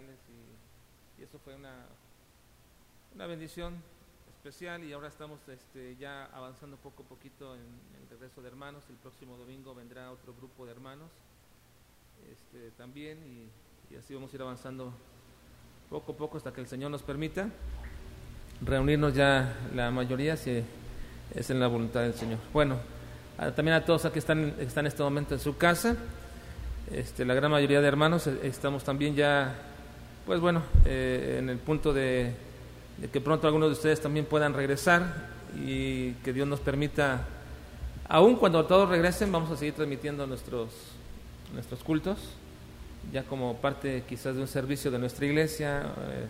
y, eso fue una, una bendición especial y ahora estamos este, ya avanzando poco a poquito en, el regreso de hermanos. El próximo domingo vendrá otro grupo de hermanos este, también y, así vamos a ir avanzando poco a poco hasta que el Señor nos permita reunirnos ya la mayoría si es en la voluntad del Señor. Bueno, también a todos aquí están, están en este momento en su casa, este, la gran mayoría de hermanos eh, estamos también ya, pues bueno, eh, en el punto de, que pronto algunos de ustedes también puedan regresar y que Dios nos permita, aun cuando todos regresen, vamos a seguir transmitiendo nuestros, nuestros cultos, ya como parte quizás de un servicio de nuestra iglesia. Eh,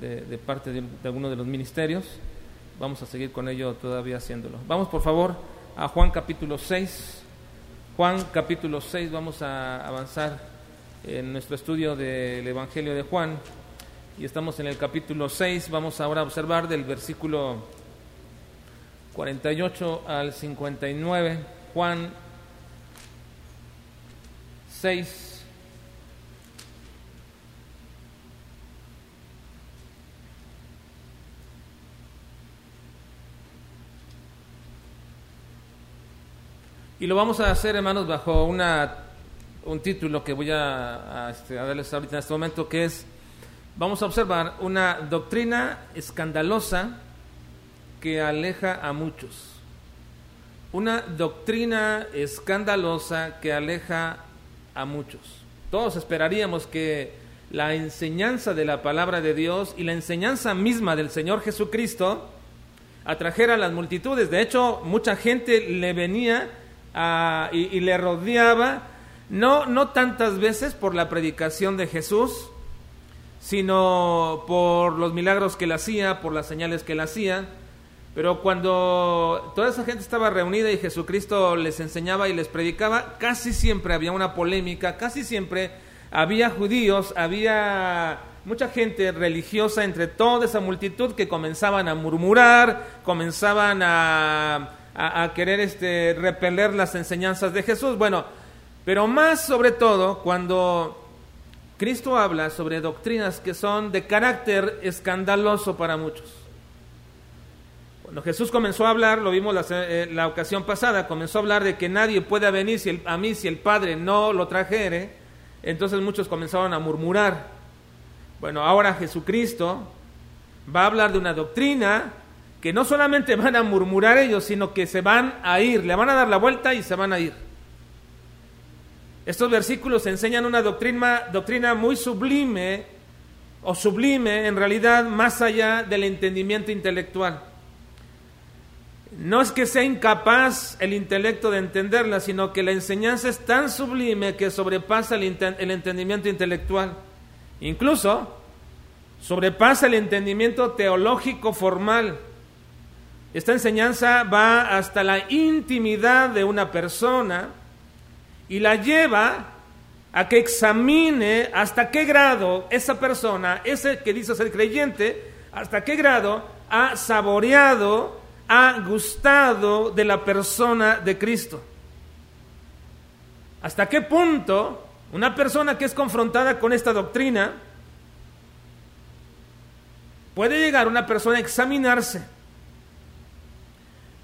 de, parte de, alguno de los ministerios. Vamos a seguir con ello todavía haciéndolo. Vamos por favor a Juan capítulo 6. Juan capítulo 6, vamos a avanzar en nuestro estudio del Evangelio de Juan. Y estamos en el capítulo 6, vamos ahora a observar del versículo 48 al 59. Juan 6, Y lo vamos a hacer, hermanos, bajo una, un título que voy a, este, a darles ahorita en este momento, que es, vamos a observar una doctrina escandalosa que aleja a muchos. Una doctrina escandalosa que aleja a muchos. Todos esperaríamos que la enseñanza de la palabra de Dios y la enseñanza misma del Señor Jesucristo atrajera a las multitudes. De hecho, mucha gente le venía y, le rodeaba, no, no tantas veces por la predicación de Jesús, sino por los milagros que él hacía, por las señales que él hacía. Pero cuando toda esa gente estaba reunida y Jesucristo les enseñaba y les predicaba, casi siempre había una polémica, casi siempre había judíos, había mucha gente religiosa entre toda esa multitud que comenzaban a murmurar, comenzaban a a, querer este, repeler las enseñanzas de Jesús. Bueno, pero más sobre todo cuando Cristo habla sobre doctrinas que son de carácter escandaloso para muchos. Cuando Jesús comenzó a hablar, lo vimos la, eh, ocasión pasada, comenzó a hablar de que nadie puede venir a mí si el Padre no lo trajere, entonces muchos comenzaron a murmurar. Bueno, ahora Jesucristo va a hablar de una doctrina que no solamente van a murmurar ellos, sino que se van a ir, le van a dar la vuelta y se van a ir. Estos versículos enseñan una doctrina, doctrina muy sublime, o sublime en realidad más allá del entendimiento intelectual. No es que sea incapaz el intelecto de entenderla, sino que la enseñanza es tan sublime que sobrepasa el, el entendimiento intelectual. Incluso sobrepasa el entendimiento teológico formal. Esta enseñanza va hasta la intimidad de una persona y la lleva a que examine hasta qué grado esa persona, ese que dice ser creyente, hasta qué grado ha saboreado, ha gustado de la persona de Cristo. Hasta qué punto una persona que es confrontada con esta doctrina puede llegar una persona a examinarse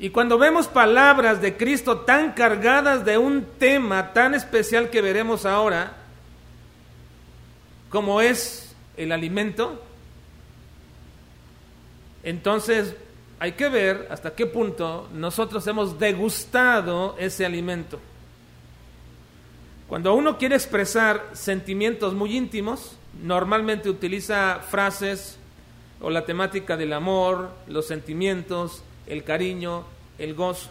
y cuando vemos palabras de Cristo tan cargadas de un tema tan especial que veremos ahora, como es el alimento, entonces hay que ver hasta qué punto nosotros hemos degustado ese alimento. Cuando uno quiere expresar sentimientos muy íntimos, normalmente utiliza frases o la temática del amor, los sentimientos, el cariño, el gozo.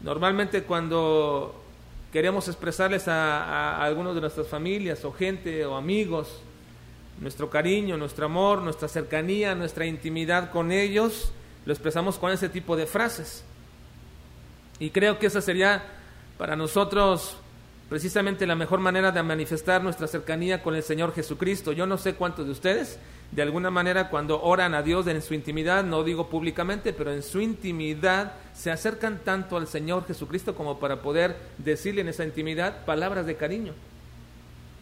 Normalmente cuando queremos expresarles a, a, algunos de nuestras familias o gente o amigos nuestro cariño, nuestro amor, nuestra cercanía, nuestra intimidad con ellos, lo expresamos con ese tipo de frases. Y creo que esa sería para nosotros precisamente la mejor manera de manifestar nuestra cercanía con el Señor Jesucristo. Yo no sé cuántos de ustedes de alguna manera cuando oran a Dios en su intimidad, no digo públicamente, pero en su intimidad se acercan tanto al Señor Jesucristo como para poder decirle en esa intimidad palabras de cariño.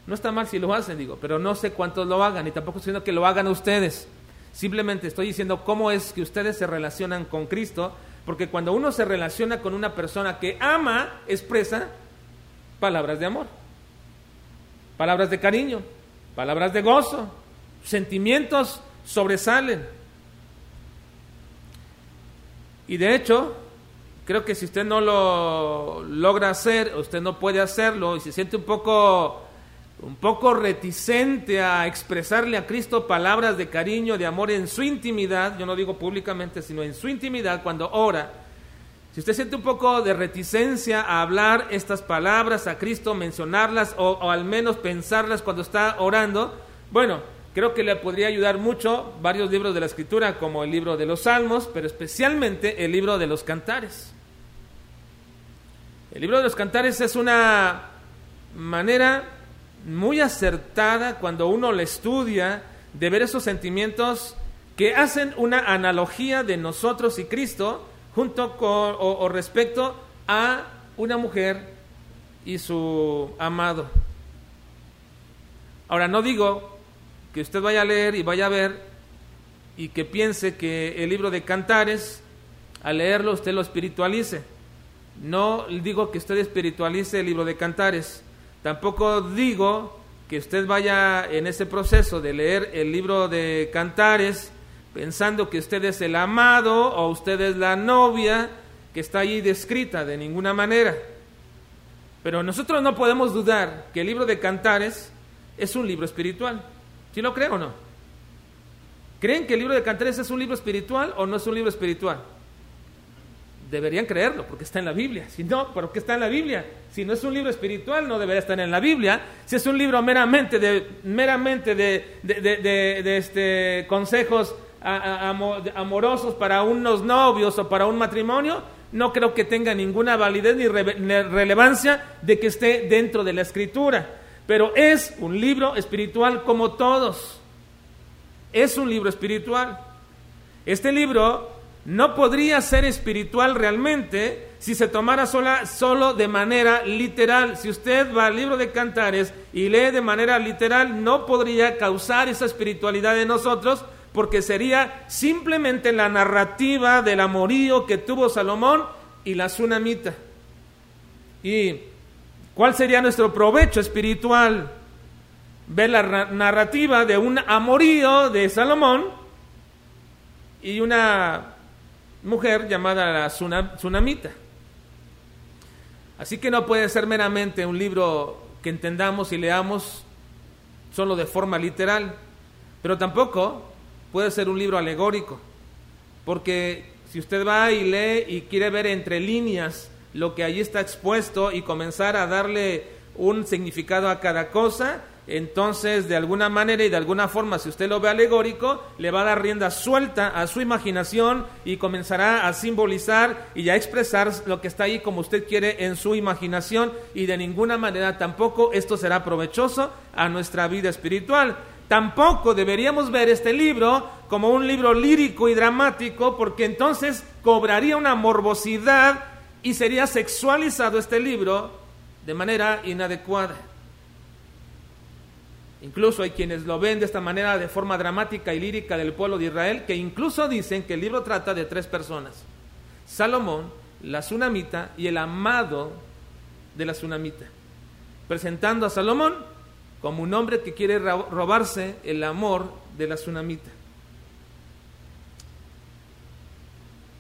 No está mal si lo hacen, digo, pero no sé cuántos lo hagan y tampoco estoy diciendo que lo hagan ustedes. Simplemente estoy diciendo cómo es que ustedes se relacionan con Cristo, porque cuando uno se relaciona con una persona que ama, expresa palabras de amor, palabras de cariño, palabras de gozo, sentimientos sobresalen. Y de hecho, creo que si usted no lo logra hacer, usted no puede hacerlo y se siente un poco un poco reticente a expresarle a Cristo palabras de cariño, de amor en su intimidad, yo no digo públicamente, sino en su intimidad cuando ora. Si usted siente un poco de reticencia a hablar estas palabras a Cristo, mencionarlas o, o al menos pensarlas cuando está orando, bueno, creo que le podría ayudar mucho varios libros de la Escritura, como el libro de los Salmos, pero especialmente el libro de los Cantares. El libro de los Cantares es una manera muy acertada cuando uno le estudia de ver esos sentimientos que hacen una analogía de nosotros y Cristo junto con o, respecto a una mujer y su amado. Ahora no digo que usted vaya a leer y vaya a ver y que piense que el libro de Cantares al leerlo usted lo espiritualice. No digo que usted espiritualice el libro de Cantares. Tampoco digo que usted vaya en ese proceso de leer el libro de Cantares pensando que usted es el amado o usted es la novia que está allí descrita de ninguna manera. Pero nosotros no podemos dudar que el libro de Cantares es un libro espiritual. ¿Sí lo creen o no? ¿Creen que el libro de Cantares es un libro espiritual o no es un libro espiritual? deberían creerlo, porque está en la Biblia. Si no, ¿por qué está en la Biblia? Si no es un libro espiritual, no debería estar en la Biblia. Si es un libro meramente de, meramente de, de, este, consejos amorosos para unos novios o para un matrimonio, no creo que tenga ninguna validez ni relevancia de que esté dentro de la escritura. Pero es un libro espiritual como todos. Es un libro espiritual. Este libro no podría ser espiritual realmente si se tomara sola, solo de manera literal. Si usted va al libro de Cantares y lee de manera literal, no podría causar esa espiritualidad en nosotros porque sería simplemente la narrativa del amorío que tuvo Salomón y la tsunamita. ¿Y cuál sería nuestro provecho espiritual? Ver la narrativa de un amorío de Salomón y una mujer llamada la Tsunamita. Así que no puede ser meramente un libro que entendamos y leamos solo de forma literal, pero tampoco puede ser un libro alegórico, porque si usted va y lee y quiere ver entre líneas lo que allí está expuesto y comenzar a darle un significado a cada cosa, entonces de alguna manera y de alguna forma, si usted lo ve alegórico, le va a dar rienda suelta a su imaginación y comenzará a simbolizar y a expresar lo que está ahí como usted quiere en su imaginación y de ninguna manera tampoco esto será provechoso a nuestra vida espiritual. Tampoco deberíamos ver este libro como un libro lírico y dramático porque entonces cobraría una morbosidad y sería sexualizado este libro de manera inadecuada. Incluso hay quienes lo ven de esta manera de forma dramática y lírica del pueblo de Israel, que incluso dicen que el libro trata de tres personas. Salomón, la tsunamita y el amado de la tsunamita. Presentando a Salomón como un hombre que quiere robarse el amor de la tsunamita.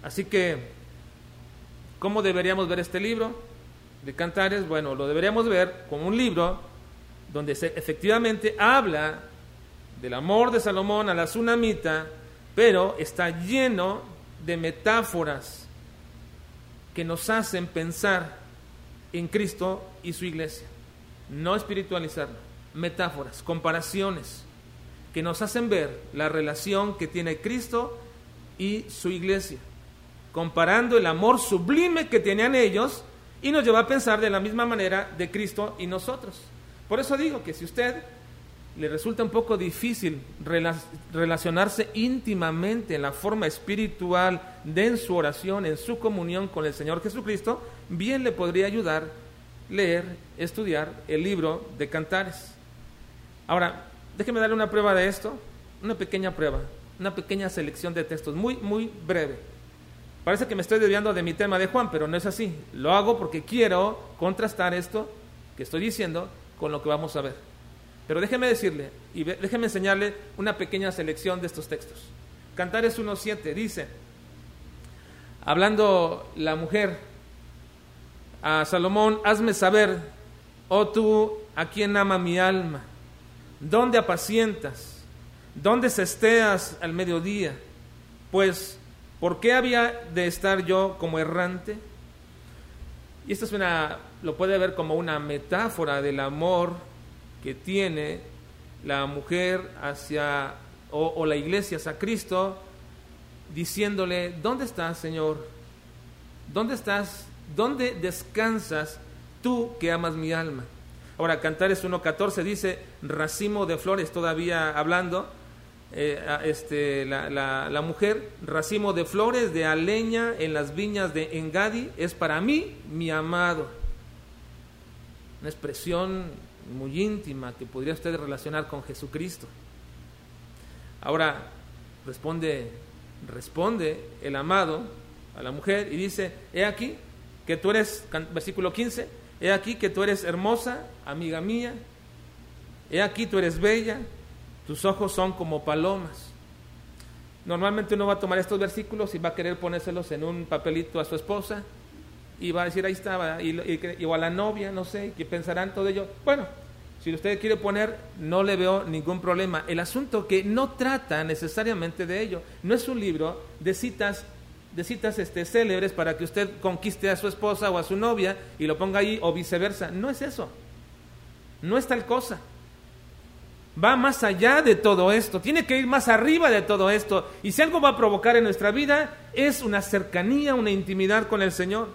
Así que, ¿cómo deberíamos ver este libro de Cantares? Bueno, lo deberíamos ver como un libro donde se, efectivamente habla del amor de Salomón a la tsunamita, pero está lleno de metáforas que nos hacen pensar en Cristo y su iglesia. No espiritualizarlo, metáforas, comparaciones que nos hacen ver la relación que tiene Cristo y su iglesia, comparando el amor sublime que tenían ellos y nos lleva a pensar de la misma manera de Cristo y nosotros. Por eso digo que si usted le resulta un poco difícil relacionarse íntimamente en la forma espiritual de en su oración, en su comunión con el Señor Jesucristo, bien le podría ayudar leer, estudiar el libro de Cantares. Ahora, déjeme darle una prueba de esto, una pequeña prueba, una pequeña selección de textos, muy, muy breve. Parece que me estoy desviando de mi tema de Juan, pero no es así. Lo hago porque quiero contrastar esto que estoy diciendo con lo que vamos a ver. Pero déjeme decirle y déjeme enseñarle una pequeña selección de estos textos. Cantares 1.7 dice, hablando la mujer a Salomón, hazme saber, oh tú, a quien ama mi alma, dónde apacientas, dónde cesteas al mediodía, pues, ¿por qué había de estar yo como errante? Y esto es una, lo puede ver como una metáfora del amor que tiene la mujer hacia, o, la iglesia hacia Cristo, diciéndole, ¿dónde estás, Señor? ¿Dónde estás? ¿Dónde descansas tú que amas mi alma? Ahora, Cantares 1.14 dice, racimo de flores, todavía hablando, eh, este, la, la, mujer, racimo de flores de aleña en las viñas de Engadi, es para mí mi amado. Una expresión muy íntima que podría usted relacionar con Jesucristo. Ahora, responde, responde el amado a la mujer y dice, he aquí que tú eres, versículo 15, he aquí que tú eres hermosa, amiga mía, he aquí tú eres bella, tus ojos son como palomas. Normalmente uno va a tomar estos versículos y va a querer ponérselos en un papelito a su esposa y va a decir, ahí estaba, y, o a la novia, no sé, que pensarán todo ello. Bueno, si usted quiere poner, no le veo ningún problema. El asunto que no trata necesariamente de ello, no es un libro de citas de citas este, célebres para que usted conquiste a su esposa o a su novia y lo ponga ahí o viceversa. No es eso. No es tal cosa. Va más allá de todo esto. Tiene que ir más arriba de todo esto. Y si algo va a provocar en nuestra vida es una cercanía, una intimidad con el Señor.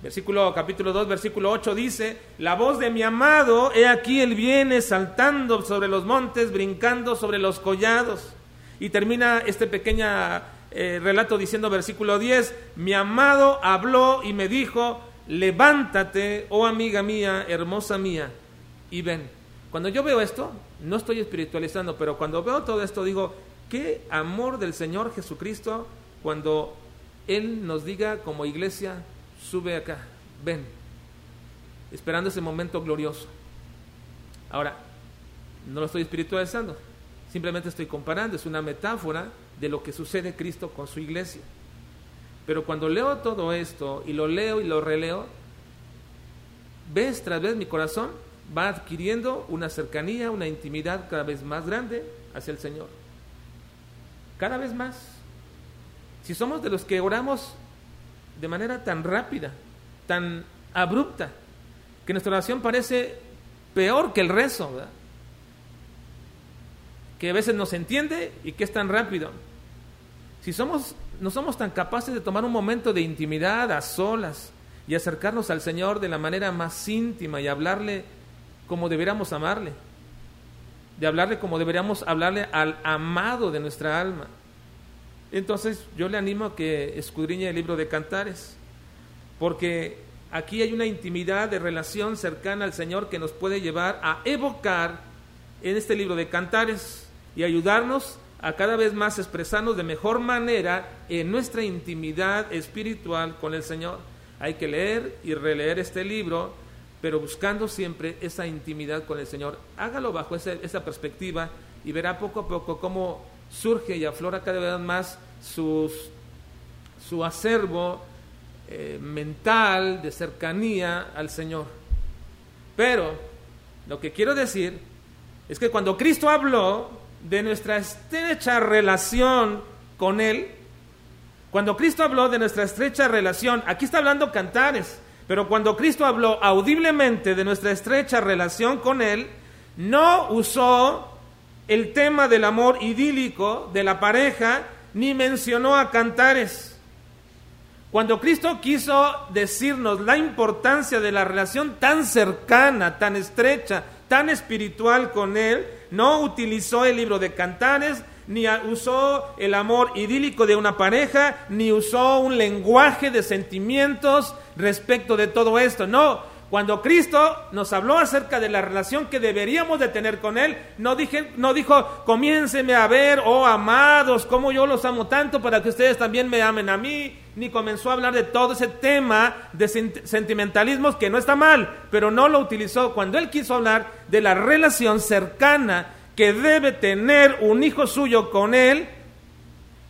Versículo capítulo 2, versículo 8 dice, la voz de mi amado, he aquí él viene saltando sobre los montes, brincando sobre los collados. Y termina este pequeña eh, relato diciendo versículo 10, mi amado habló y me dijo, levántate, oh amiga mía, hermosa mía, y ven. Cuando yo veo esto, no estoy espiritualizando, pero cuando veo todo esto digo, qué amor del Señor Jesucristo cuando Él nos diga como iglesia, sube acá, ven, esperando ese momento glorioso. Ahora, no lo estoy espiritualizando, simplemente estoy comparando, es una metáfora de lo que sucede Cristo con su iglesia. Pero cuando leo todo esto y lo leo y lo releo, vez tras vez mi corazón va adquiriendo una cercanía, una intimidad cada vez más grande hacia el Señor. Cada vez más. Si somos de los que oramos de manera tan rápida, tan abrupta, que nuestra oración parece peor que el rezo, que a veces no se entiende y que es tan rápido. Si somos, no somos tan capaces de tomar un momento de intimidad a solas y acercarnos al Señor de la manera más íntima y hablarle como deberíamos amarle, de hablarle como deberíamos hablarle al amado de nuestra alma. Entonces yo le animo a que escudriñe el libro de Cantares, porque aquí hay una intimidad de relación cercana al Señor que nos puede llevar a evocar en este libro de Cantares y ayudarnos a cada vez más expresarnos de mejor manera en nuestra intimidad espiritual con el Señor. Hay que leer y releer este libro, pero buscando siempre esa intimidad con el Señor. Hágalo bajo esa, perspectiva y verá poco a poco cómo surge y aflora cada vez más su acervo eh, mental de cercanía al Señor. Pero lo que quiero decir es que cuando Cristo habló, de nuestra estrecha relación con Él, cuando Cristo habló de nuestra estrecha relación, aquí está hablando cantares, pero cuando Cristo habló audiblemente de nuestra estrecha relación con Él, no usó el tema del amor idílico de la pareja, ni mencionó a cantares. Cuando Cristo quiso decirnos la importancia de la relación tan cercana, tan estrecha, tan espiritual con Él, no utilizó el libro de cantares, ni usó el amor idílico de una pareja, ni usó un lenguaje de sentimientos respecto de todo esto. No, Cuando Cristo nos habló acerca de la relación que deberíamos de tener con Él, no, dije, no dijo, comiénceme a ver, oh amados, como yo los amo tanto para que ustedes también me amen a mí, ni comenzó a hablar de todo ese tema de sentimentalismos que no está mal, pero no lo utilizó cuando Él quiso hablar de la relación cercana que debe tener un hijo suyo con Él,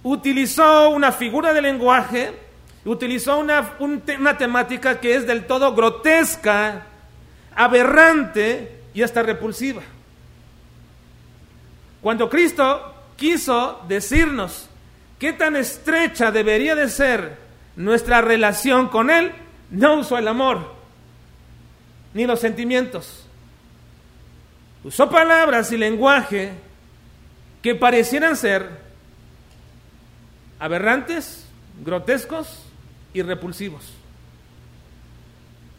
utilizó una figura de lenguaje, utilizó una, una temática que es del todo grotesca, aberrante y hasta repulsiva. Cuando Cristo quiso decirnos qué tan estrecha debería de ser nuestra relación con Él, no usó el amor ni los sentimientos. Usó palabras y lenguaje que parecieran ser aberrantes, grotescos y repulsivos.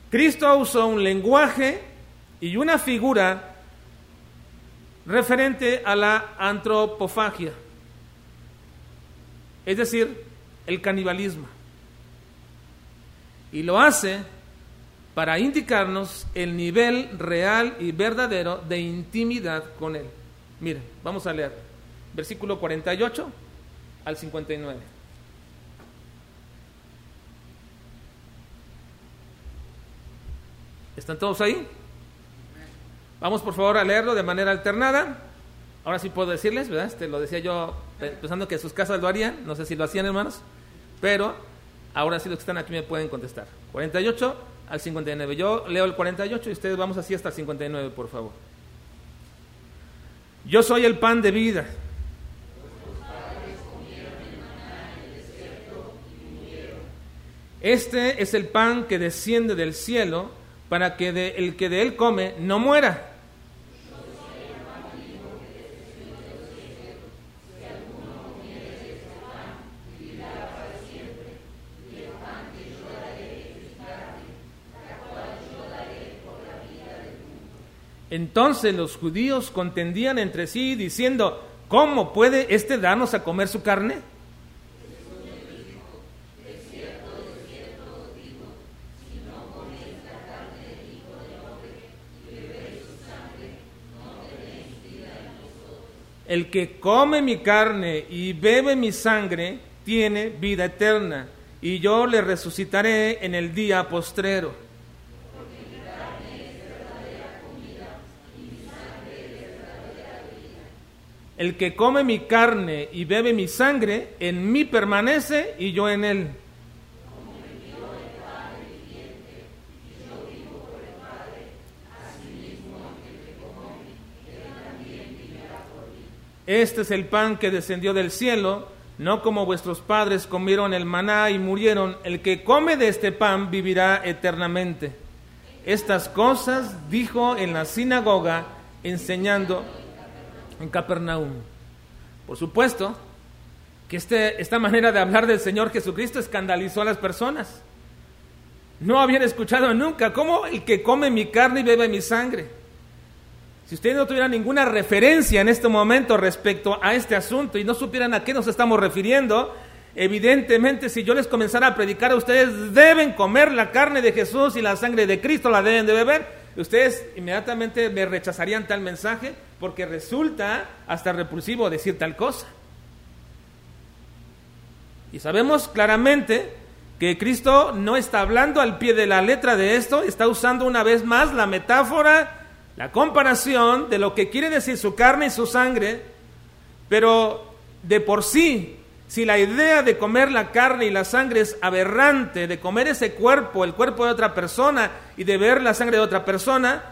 Cristo usó un lenguaje y una figura referente a la antropofagia, es decir, el canibalismo. Y lo hace para indicarnos el nivel real y verdadero de intimidad con Él. Miren, vamos a leer versículo 48 al 59. ¿Están todos ahí? Vamos por favor a leerlo de manera alternada. Ahora sí puedo decirles, ¿verdad? Este, lo decía yo pensando que sus casas lo harían, no sé si lo hacían hermanos, pero ahora sí los que están aquí me pueden contestar. 48 al 59. Yo leo el 48 y ustedes vamos así hasta el 59, por favor. Yo soy el pan de vida. Este es el pan que desciende del cielo para que de, el que de él come no muera. Entonces los judíos contendían entre sí diciendo, ¿cómo puede éste darnos a comer su carne? El que come mi carne y bebe mi sangre tiene vida eterna, y yo le resucitaré en el día postrero. El que come mi carne y bebe mi sangre, en mí permanece y yo en él. Este es el pan que descendió del cielo, no como vuestros padres comieron el maná y murieron. El que come de este pan vivirá eternamente. Estas cosas dijo en la sinagoga, enseñando en Capernaum. Por supuesto que este, esta manera de hablar del Señor Jesucristo escandalizó a las personas. No habían escuchado nunca cómo el que come mi carne y bebe mi sangre. Si ustedes no tuvieran ninguna referencia en este momento respecto a este asunto y no supieran a qué nos estamos refiriendo, evidentemente si yo les comenzara a predicar a ustedes deben comer la carne de Jesús y la sangre de Cristo la deben de beber, ustedes inmediatamente me rechazarían tal mensaje porque resulta hasta repulsivo decir tal cosa. Y sabemos claramente que Cristo no está hablando al pie de la letra de esto, está usando una vez más la metáfora la comparación de lo que quiere decir su carne y su sangre, pero de por sí, si la idea de comer la carne y la sangre es aberrante, de comer ese cuerpo, el cuerpo de otra persona y de ver la sangre de otra persona,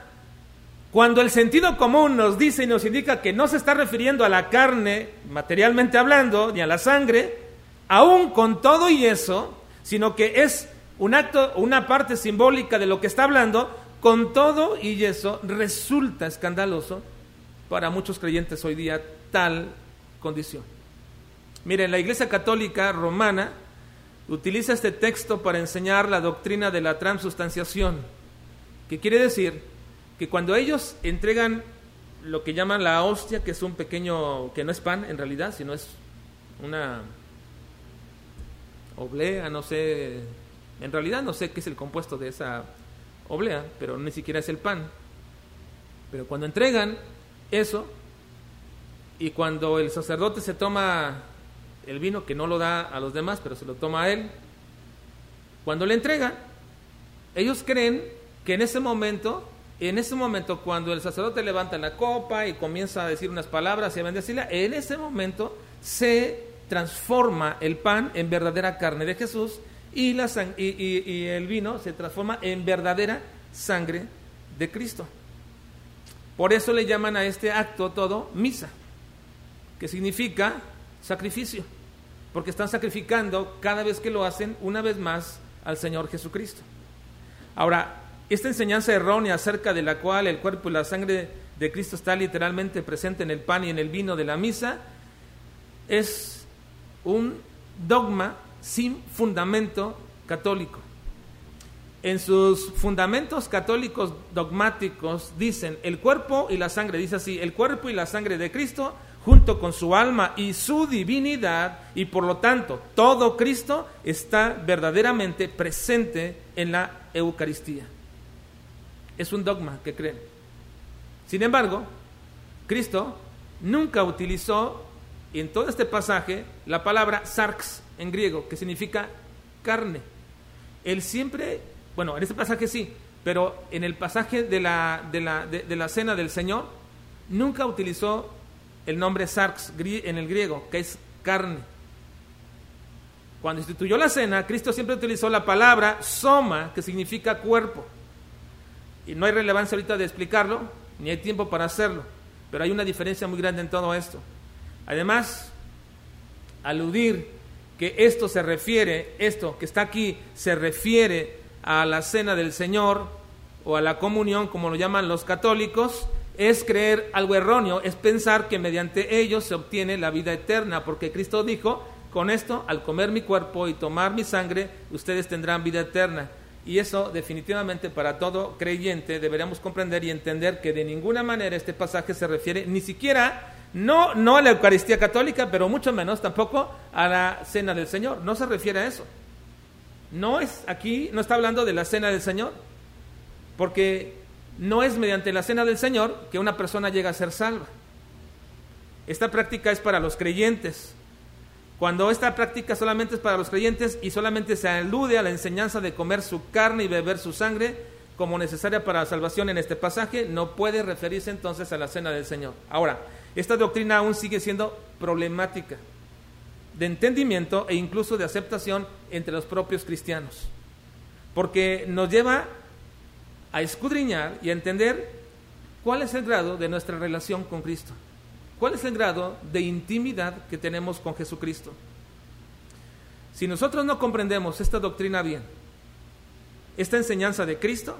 cuando el sentido común nos dice y nos indica que no se está refiriendo a la carne, materialmente hablando, ni a la sangre, aún con todo y eso, sino que es un acto, una parte simbólica de lo que está hablando, con todo y eso resulta escandaloso para muchos creyentes hoy día tal condición. Miren, la Iglesia Católica Romana utiliza este texto para enseñar la doctrina de la transubstanciación, que quiere decir que cuando ellos entregan lo que llaman la hostia, que es un pequeño, que no es pan en realidad, sino es una oblea, no sé, en realidad no sé qué es el compuesto de esa oblea, pero ni siquiera es el pan. Pero cuando entregan eso, y cuando el sacerdote se toma el vino, que no lo da a los demás, pero se lo toma a él, cuando le entrega, ellos creen que en ese momento, en ese momento cuando el sacerdote levanta la copa y comienza a decir unas palabras y a bendecirla, en ese momento se transforma el pan en verdadera carne de Jesús y, la y el vino se transforma en verdadera sangre de Cristo. Por eso le llaman a este acto todo misa, que significa sacrificio, porque están sacrificando cada vez que lo hacen una vez más al Señor Jesucristo. Ahora, esta enseñanza errónea acerca de la cual el cuerpo y la sangre de Cristo está literalmente presente en el pan y en el vino de la misa, es un dogma sin fundamento católico en sus fundamentos católicos dogmáticos dicen el cuerpo y la sangre, dice así, el cuerpo y la sangre de Cristo junto con su alma y su divinidad y por lo tanto todo Cristo está verdaderamente presente en la Eucaristía. Es un dogma que creen. Sin embargo, Cristo nunca utilizó en todo este pasaje la palabra sarx en griego, que significa carne. Él siempre bueno, en este pasaje sí, pero en el pasaje de la, de la, de, la cena del Señor, nunca utilizó el nombre sarx en el griego, que es carne. Cuando instituyó la cena, Cristo siempre utilizó la palabra soma, que significa cuerpo. Y no hay relevancia ahorita de explicarlo, ni hay tiempo para hacerlo, pero hay una diferencia muy grande en todo esto. Además, aludir que esto se refiere, esto que está aquí, se refiere a la cena del Señor o a la comunión, como lo llaman los católicos, es creer algo erróneo, es pensar que mediante ellos se obtiene la vida eterna, porque Cristo dijo, con esto, al comer mi cuerpo y tomar mi sangre, ustedes tendrán vida eterna. Y eso definitivamente para todo creyente deberíamos comprender y entender que de ninguna manera este pasaje se refiere ni siquiera, no, no a la Eucaristía católica, pero mucho menos tampoco a la cena del Señor. No se refiere a eso. No es aquí, no está hablando de la cena del Señor, porque no es mediante la cena del Señor que una persona llega a ser salva. Esta práctica es para los creyentes. Cuando esta práctica solamente es para los creyentes y solamente se alude a la enseñanza de comer su carne y beber su sangre como necesaria para la salvación en este pasaje, no puede referirse entonces a la cena del Señor. Ahora, esta doctrina aún sigue siendo problemática de entendimiento e incluso de aceptación entre los propios cristianos. Porque nos lleva a escudriñar y a entender cuál es el grado de nuestra relación con Cristo. ¿Cuál es el grado de intimidad que tenemos con Jesucristo? Si nosotros no comprendemos esta doctrina bien, esta enseñanza de Cristo,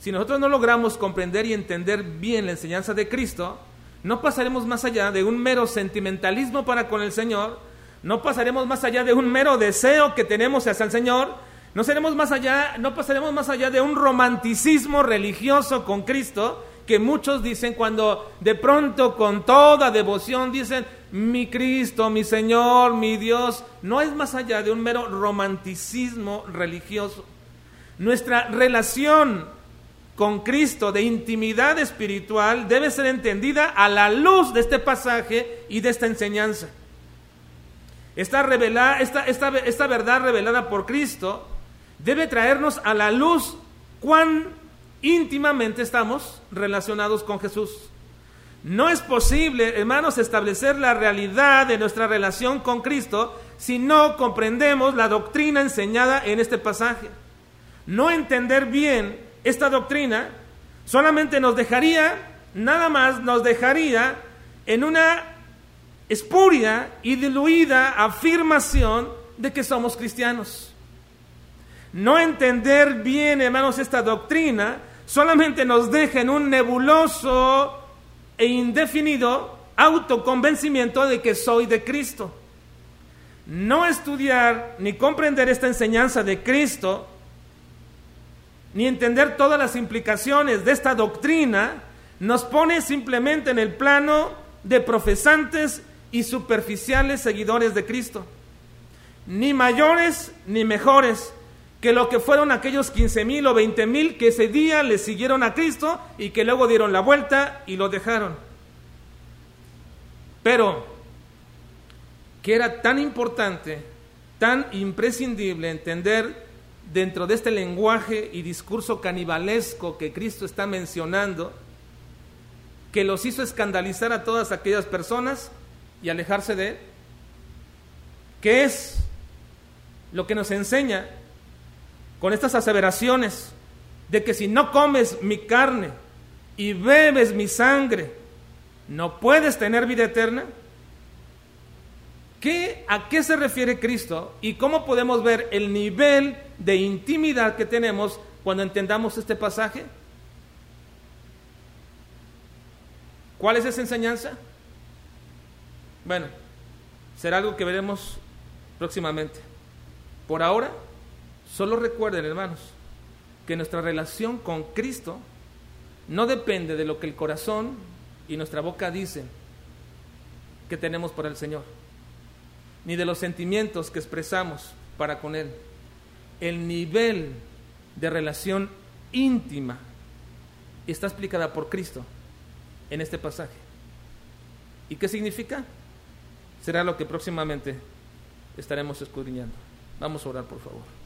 si nosotros no logramos comprender y entender bien la enseñanza de Cristo, no pasaremos más allá de un mero sentimentalismo para con el Señor, no pasaremos más allá de un mero deseo que tenemos hacia el Señor, no seremos más allá, no pasaremos más allá de un romanticismo religioso con Cristo que muchos dicen cuando de pronto con toda devoción dicen mi Cristo, mi Señor, mi Dios, no es más allá de un mero romanticismo religioso. Nuestra relación con Cristo de intimidad espiritual debe ser entendida a la luz de este pasaje y de esta enseñanza. Esta, esta, esta, esta verdad revelada por Cristo debe traernos a la luz cuán íntimamente estamos relacionados con Jesús. No es posible, hermanos, establecer la realidad de nuestra relación con Cristo si no comprendemos la doctrina enseñada en este pasaje. No entender bien esta doctrina solamente nos dejaría, nada más nos dejaría en una espuria y diluida afirmación de que somos cristianos. No entender bien, hermanos, esta doctrina solamente nos deja en un nebuloso e indefinido autoconvencimiento de que soy de Cristo. No estudiar ni comprender esta enseñanza de Cristo ni entender todas las implicaciones de esta doctrina, nos pone simplemente en el plano de profesantes y superficiales seguidores de Cristo. Ni mayores ni mejores, que lo que fueron aquellos 15 mil o 20 mil que ese día le siguieron a Cristo y que luego dieron la vuelta y lo dejaron. Pero, que era tan importante, tan imprescindible entender dentro de este lenguaje y discurso canibalesco que Cristo está mencionando, que los hizo escandalizar a todas aquellas personas y alejarse de Él, que es lo que nos enseña con estas aseveraciones de que si no comes mi carne y bebes mi sangre, no puedes tener vida eterna. ¿Qué, ¿A qué se refiere Cristo y cómo podemos ver el nivel de intimidad que tenemos cuando entendamos este pasaje? ¿Cuál es esa enseñanza? Bueno, será algo que veremos próximamente. Por ahora, solo recuerden, hermanos, que nuestra relación con Cristo no depende de lo que el corazón y nuestra boca dicen que tenemos por el Señor, ni de los sentimientos que expresamos para con Él. El nivel de relación íntima está explicada por Cristo en este pasaje. ¿Y qué significa? Será lo que próximamente estaremos escudriñando. Vamos a orar, por favor.